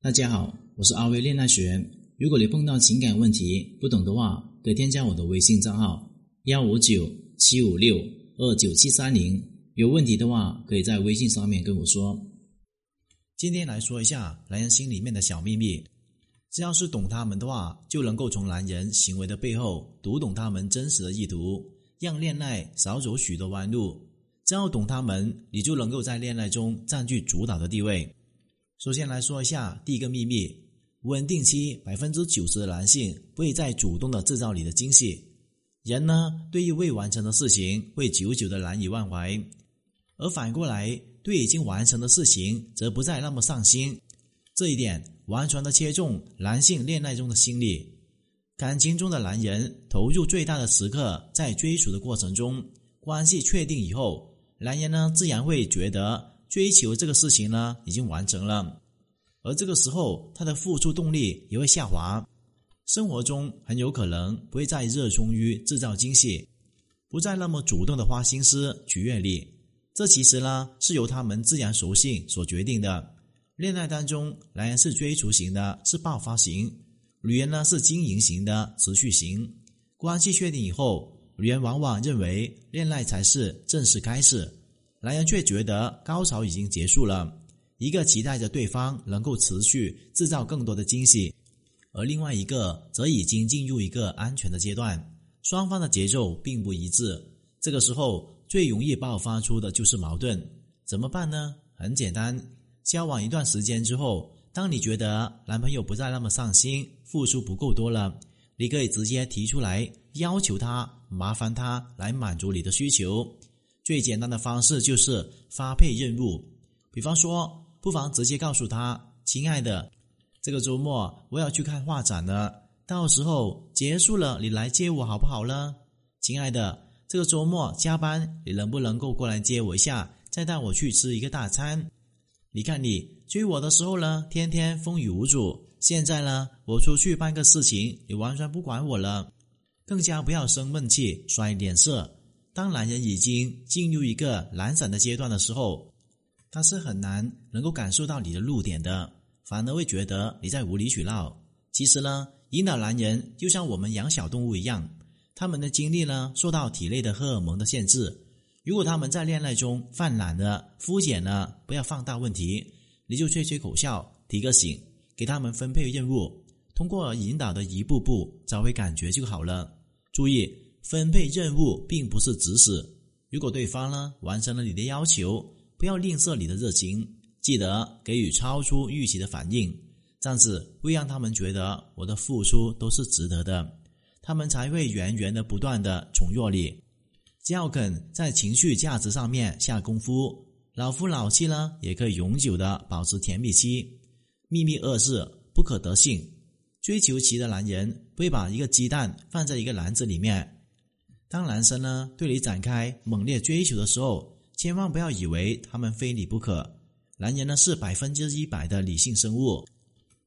大家好，我是阿威恋爱学。如果你碰到情感问题不懂的话，可以添加我的微信账号幺五九七五六二九七三零。有问题的话，可以在微信上面跟我说。今天来说一下男人心里面的小秘密。只要是懂他们的话，就能够从男人行为的背后读懂他们真实的意图，让恋爱少走许多弯路。只要懂他们，你就能够在恋爱中占据主导的地位。首先来说一下第一个秘密：稳定期百分之九十的男性不会再主动的制造你的惊喜。人呢，对于未完成的事情会久久的难以忘怀，而反过来，对已经完成的事情则不再那么上心。这一点完全的切中男性恋爱中的心理。感情中的男人投入最大的时刻在追逐的过程中，关系确定以后。男人呢，自然会觉得追求这个事情呢已经完成了，而这个时候他的付出动力也会下滑，生活中很有可能不会再热衷于制造惊喜，不再那么主动的花心思取悦你。这其实呢是由他们自然属性所决定的。恋爱当中，男人是追逐型的，是爆发型；女人呢是经营型的，持续型。关系确定以后。女人往往认为恋爱才是正式开始，男人却觉得高潮已经结束了。一个期待着对方能够持续制造更多的惊喜，而另外一个则已经进入一个安全的阶段，双方的节奏并不一致。这个时候最容易爆发出的就是矛盾。怎么办呢？很简单，交往一段时间之后，当你觉得男朋友不再那么上心，付出不够多了，你可以直接提出来要求他。麻烦他来满足你的需求，最简单的方式就是发配任务。比方说，不妨直接告诉他：“亲爱的，这个周末我要去看画展了，到时候结束了你来接我好不好呢？”“亲爱的，这个周末加班，你能不能够过来接我一下，再带我去吃一个大餐？”你看你追我的时候呢，天天风雨无阻，现在呢，我出去办个事情，你完全不管我了。更加不要生闷气、摔脸色。当男人已经进入一个懒散的阶段的时候，他是很难能够感受到你的弱点的，反而会觉得你在无理取闹。其实呢，引导男人就像我们养小动物一样，他们的精力呢受到体内的荷尔蒙的限制。如果他们在恋爱中犯懒了、肤浅了，不要放大问题，你就吹吹口哨、提个醒，给他们分配任务，通过引导的一步步找回感觉就好了。注意，分配任务并不是指使。如果对方呢完成了你的要求，不要吝啬你的热情，记得给予超出预期的反应，这样子会让他们觉得我的付出都是值得的，他们才会源源的不断的宠若你。只要肯在情绪价值上面下功夫，老夫老妻呢也可以永久的保持甜蜜期。秘密二是不可得性。追求其的男人会把一个鸡蛋放在一个篮子里面。当男生呢对你展开猛烈追求的时候，千万不要以为他们非你不可。男人呢是百分之一百的理性生物，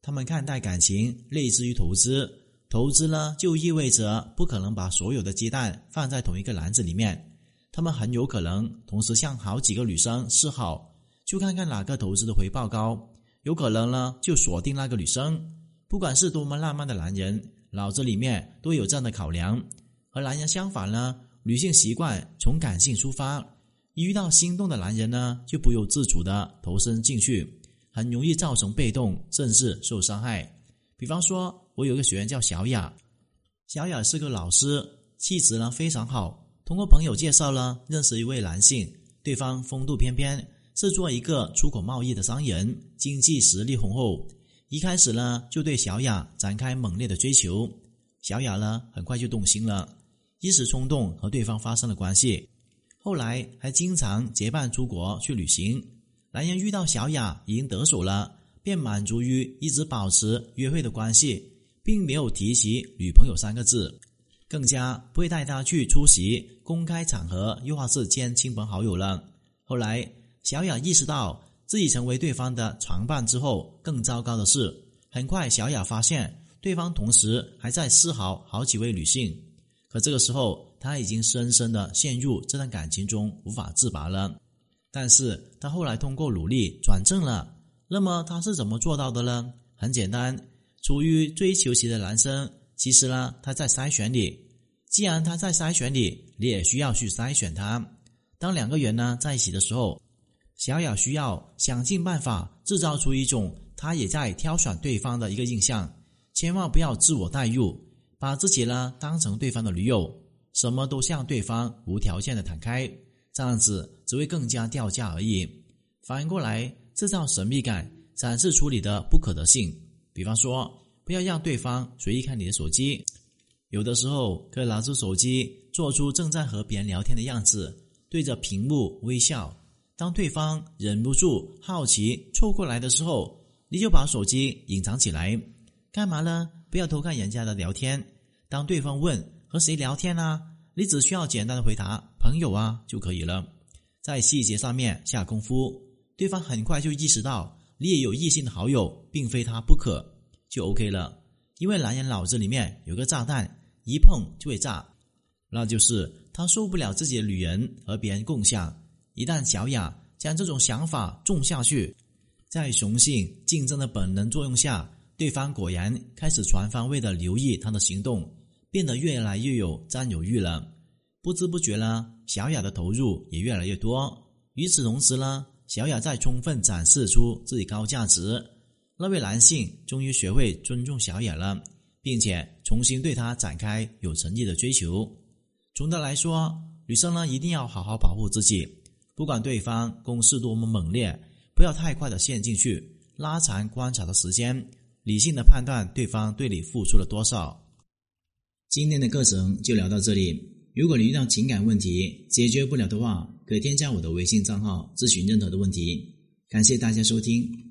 他们看待感情类似于投资，投资呢就意味着不可能把所有的鸡蛋放在同一个篮子里面。他们很有可能同时向好几个女生示好，就看看哪个投资的回报高，有可能呢就锁定那个女生。不管是多么浪漫的男人，脑子里面都有这样的考量。和男人相反呢，女性习惯从感性出发，一遇到心动的男人呢，就不由自主的投身进去，很容易造成被动，甚至受伤害。比方说，我有个学员叫小雅，小雅是个老师，气质呢非常好。通过朋友介绍呢，认识一位男性，对方风度翩翩，是做一个出口贸易的商人，经济实力雄厚。一开始呢，就对小雅展开猛烈的追求，小雅呢很快就动心了，一时冲动和对方发生了关系，后来还经常结伴出国去旅行。男人遇到小雅已经得手了，便满足于一直保持约会的关系，并没有提起女朋友三个字，更加不会带她去出席公开场合，又或是见亲朋好友了。后来，小雅意识到。自己成为对方的床伴之后，更糟糕的是，很快小雅发现对方同时还在示好好几位女性。可这个时候，他已经深深的陷入这段感情中，无法自拔了。但是他后来通过努力转正了，那么他是怎么做到的呢？很简单，处于追求期的男生，其实呢他在筛选你。既然他在筛选你，你也需要去筛选他。当两个人呢在一起的时候，小雅需要想尽办法制造出一种他也在挑选对方的一个印象，千万不要自我代入，把自己呢当成对方的女友，什么都向对方无条件的坦开，这样子只会更加掉价而已。反过来。制造神秘感，展示出你的不可得性。比方说，不要让对方随意看你的手机，有的时候可以拿出手机，做出正在和别人聊天的样子，对着屏幕微笑。当对方忍不住好奇凑过来的时候，你就把手机隐藏起来。干嘛呢？不要偷看人家的聊天。当对方问和谁聊天啊，你只需要简单的回答“朋友啊”就可以了，在细节上面下功夫。对方很快就意识到你也有异性的好友，并非他不可，就 OK 了。因为男人脑子里面有个炸弹，一碰就会炸，那就是他受不了自己的女人和别人共享。一旦小雅将这种想法种下去，在雄性竞争的本能作用下，对方果然开始全方位的留意他的行动，变得越来越有占有欲了。不知不觉呢，小雅的投入也越来越多。与此同时呢。小雅在充分展示出自己高价值，那位男性终于学会尊重小雅了，并且重新对她展开有诚意的追求。总的来说，女生呢一定要好好保护自己，不管对方攻势多么猛烈，不要太快的陷进去，拉长观察的时间，理性的判断对方对你付出了多少。今天的课程就聊到这里。如果你遇到情感问题解决不了的话，可添加我的微信账号咨询任何的问题。感谢大家收听。